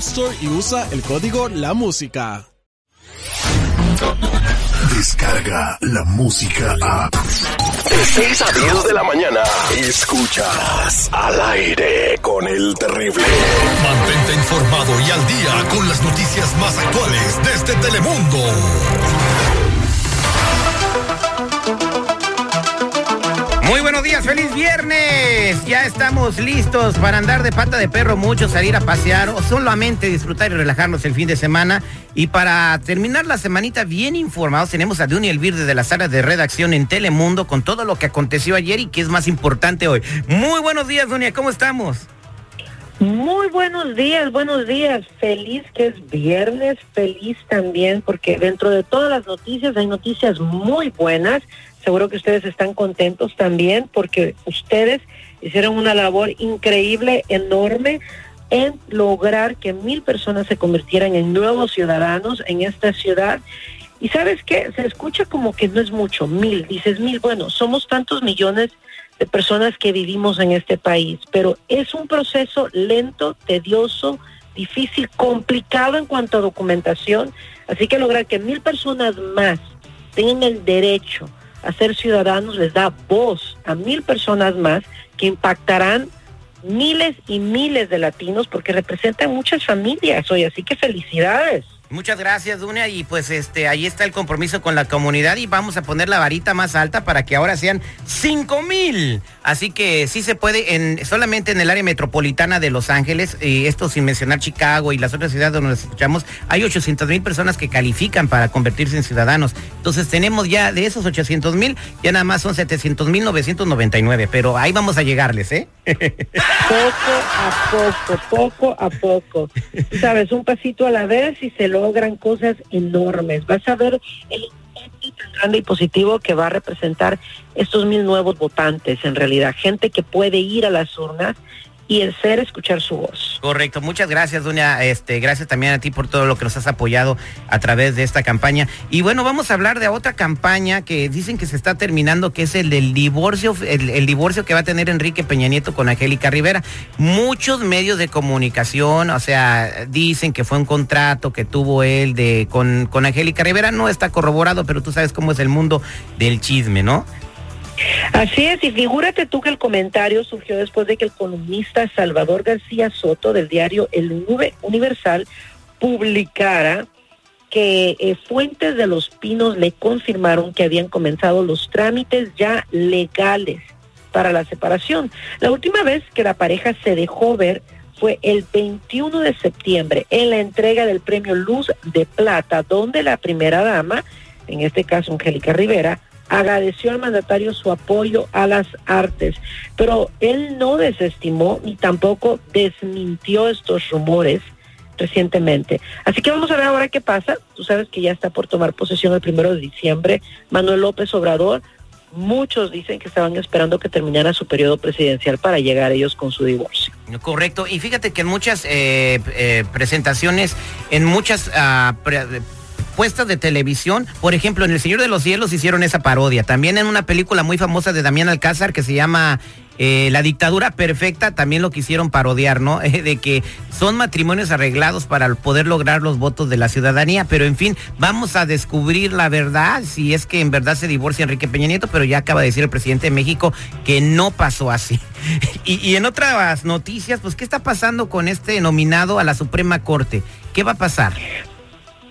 Store y usa el código La Música. Descarga la música a. De 6 a 10 de la mañana. Escuchas al aire con el terrible. Mantente informado y al día con las noticias más actuales desde Telemundo. Muy buenos días, feliz viernes. Ya estamos listos para andar de pata de perro mucho, salir a pasear o solamente disfrutar y relajarnos el fin de semana. Y para terminar la semanita bien informados, tenemos a Duny Elvir desde la sala de redacción en Telemundo con todo lo que aconteció ayer y que es más importante hoy. Muy buenos días, Dunia, ¿cómo estamos? Muy buenos días, buenos días. Feliz que es viernes, feliz también porque dentro de todas las noticias hay noticias muy buenas. Seguro que ustedes están contentos también porque ustedes hicieron una labor increíble, enorme en lograr que mil personas se convirtieran en nuevos ciudadanos en esta ciudad. Y sabes qué, se escucha como que no es mucho, mil, dices mil, bueno, somos tantos millones de personas que vivimos en este país, pero es un proceso lento, tedioso, difícil, complicado en cuanto a documentación, así que lograr que mil personas más tengan el derecho a ser ciudadanos les da voz a mil personas más que impactarán miles y miles de latinos porque representan muchas familias hoy, así que felicidades. Muchas gracias, Dunia. Y pues este, ahí está el compromiso con la comunidad y vamos a poner la varita más alta para que ahora sean cinco mil. Así que sí se puede, en, solamente en el área metropolitana de Los Ángeles, y esto sin mencionar Chicago y las otras ciudades donde nos escuchamos, hay 800 mil personas que califican para convertirse en ciudadanos. Entonces tenemos ya de esos 800 mil, ya nada más son 700 mil 999, pero ahí vamos a llegarles, ¿eh? Poco a poco, poco a poco. Sabes, un pasito a la vez y se logran cosas enormes. Vas a ver el impacto tan grande y positivo que va a representar estos mil nuevos votantes, en realidad, gente que puede ir a las urnas y el ser escuchar su voz. Correcto, muchas gracias, doña. Este, gracias también a ti por todo lo que nos has apoyado a través de esta campaña. Y bueno, vamos a hablar de otra campaña que dicen que se está terminando, que es el del divorcio, el, el divorcio que va a tener Enrique Peña Nieto con Angélica Rivera. Muchos medios de comunicación, o sea, dicen que fue un contrato que tuvo él de con, con Angélica Rivera. No está corroborado, pero tú sabes cómo es el mundo del chisme, ¿no? Así es, y figúrate tú que el comentario surgió después de que el columnista Salvador García Soto del diario El Universal publicara que eh, fuentes de Los Pinos le confirmaron que habían comenzado los trámites ya legales para la separación. La última vez que la pareja se dejó ver fue el 21 de septiembre en la entrega del premio Luz de Plata, donde la primera dama, en este caso Angélica Rivera, agradeció al mandatario su apoyo a las artes, pero él no desestimó ni tampoco desmintió estos rumores recientemente. Así que vamos a ver ahora qué pasa. Tú sabes que ya está por tomar posesión el primero de diciembre Manuel López Obrador. Muchos dicen que estaban esperando que terminara su periodo presidencial para llegar ellos con su divorcio. Correcto. Y fíjate que en muchas eh, eh, presentaciones, en muchas... Uh, apuestas de televisión. Por ejemplo, en El Señor de los Cielos hicieron esa parodia. También en una película muy famosa de Damián Alcázar que se llama eh, la dictadura perfecta también lo quisieron parodiar, ¿no? de que son matrimonios arreglados para poder lograr los votos de la ciudadanía, pero en fin, vamos a descubrir la verdad, si es que en verdad se divorcia Enrique Peña Nieto, pero ya acaba de decir el presidente de México que no pasó así. y, y en otras noticias, pues, ¿qué está pasando con este nominado a la Suprema Corte? ¿Qué va a pasar?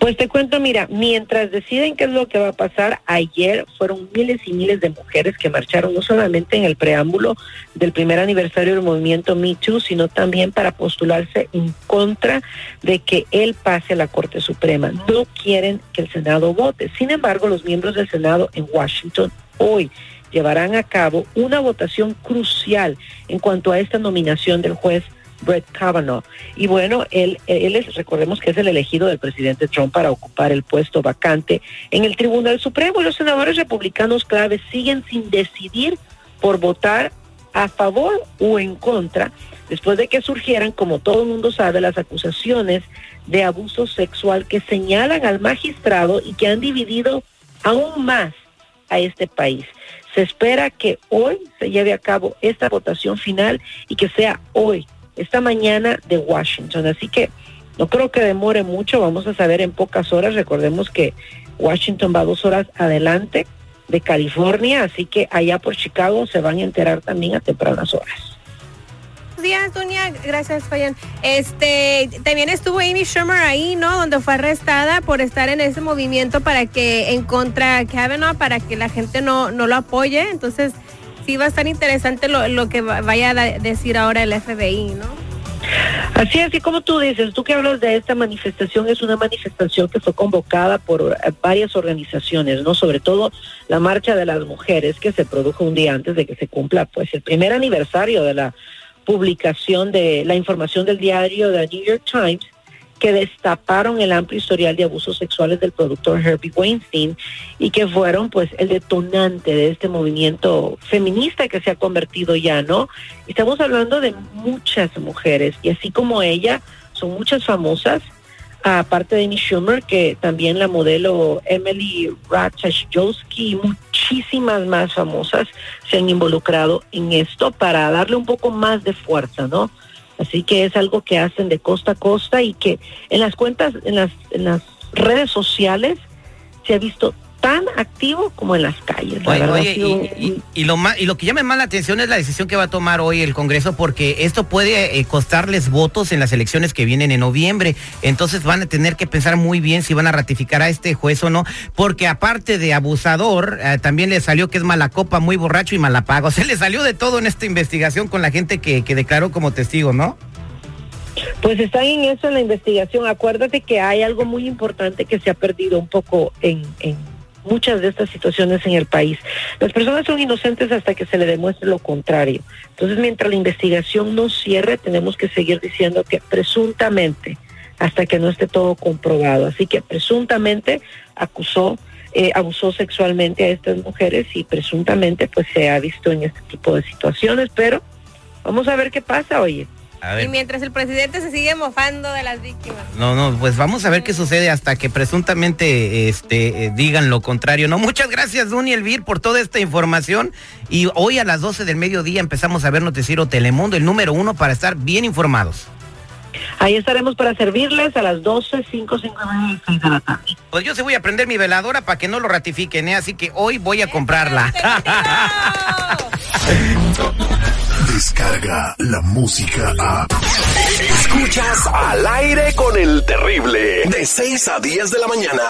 Pues te cuento, mira, mientras deciden qué es lo que va a pasar, ayer fueron miles y miles de mujeres que marcharon no solamente en el preámbulo del primer aniversario del movimiento Me Too, sino también para postularse en contra de que él pase a la Corte Suprema. No quieren que el Senado vote. Sin embargo, los miembros del Senado en Washington hoy llevarán a cabo una votación crucial en cuanto a esta nominación del juez Brett Kavanaugh. Y bueno, él, él es, recordemos que es el elegido del presidente Trump para ocupar el puesto vacante en el Tribunal Supremo. Y los senadores republicanos claves siguen sin decidir por votar a favor o en contra, después de que surgieran, como todo el mundo sabe, las acusaciones de abuso sexual que señalan al magistrado y que han dividido aún más a este país. Se espera que hoy se lleve a cabo esta votación final y que sea hoy esta mañana de Washington. Así que no creo que demore mucho, vamos a saber en pocas horas. Recordemos que Washington va dos horas adelante de California, así que allá por Chicago se van a enterar también a tempranas horas. Días, Dunia. Gracias, Fayan. Este, también estuvo Amy Schumer ahí, ¿no? Donde fue arrestada por estar en ese movimiento para que en contra Kavanaugh, para que la gente no, no lo apoye. Entonces, sí va a estar interesante lo, que vaya a decir ahora el FBI, ¿no? Así es, y como tú dices, tú que hablas de esta manifestación, es una manifestación que fue convocada por eh, varias organizaciones, ¿no? Sobre todo la Marcha de las Mujeres, que se produjo un día antes de que se cumpla, pues, el primer aniversario de la publicación de la información del diario The New York Times, que destaparon el amplio historial de abusos sexuales del productor Herbie Weinstein y que fueron pues el detonante de este movimiento feminista que se ha convertido ya, ¿no? Estamos hablando de muchas mujeres y así como ella, son muchas famosas, aparte de Amy Schumer, que también la modelo Emily Ratajkowski y muchísimas más famosas se han involucrado en esto para darle un poco más de fuerza, ¿no? Así que es algo que hacen de costa a costa y que en las cuentas, en las, en las redes sociales se ha visto tan activo como en las calles. y, lo más, y lo que llama más la atención es la decisión que va a tomar hoy el Congreso, porque esto puede eh, costarles votos en las elecciones que vienen en noviembre. Entonces van a tener que pensar muy bien si van a ratificar a este juez o no, porque aparte de abusador, eh, también le salió que es mala copa, muy borracho y malapago. O sea, le salió de todo en esta investigación con la gente que, que declaró como testigo, ¿no? Pues están en eso en la investigación. Acuérdate que hay algo muy importante que se ha perdido un poco en, en muchas de estas situaciones en el país. Las personas son inocentes hasta que se le demuestre lo contrario. Entonces, mientras la investigación no cierre, tenemos que seguir diciendo que presuntamente, hasta que no esté todo comprobado. Así que presuntamente acusó, eh, abusó sexualmente a estas mujeres y presuntamente pues se ha visto en este tipo de situaciones, pero vamos a ver qué pasa, oye. Y mientras el presidente se sigue mofando de las víctimas. No, no, pues vamos a ver qué sucede hasta que presuntamente este, eh, digan lo contrario. No, muchas gracias, Duny Elvir, por toda esta información. Y hoy a las 12 del mediodía empezamos a ver Noticiero Telemundo, el número uno, para estar bien informados. Ahí estaremos para servirles a las 12, 5, 5 y 6 de la tarde. Pues yo se voy a prender mi veladora para que no lo ratifiquen, ¿eh? así que hoy voy a comprarla. Descarga la música a. Escuchas al aire con el terrible. De 6 a 10 de la mañana.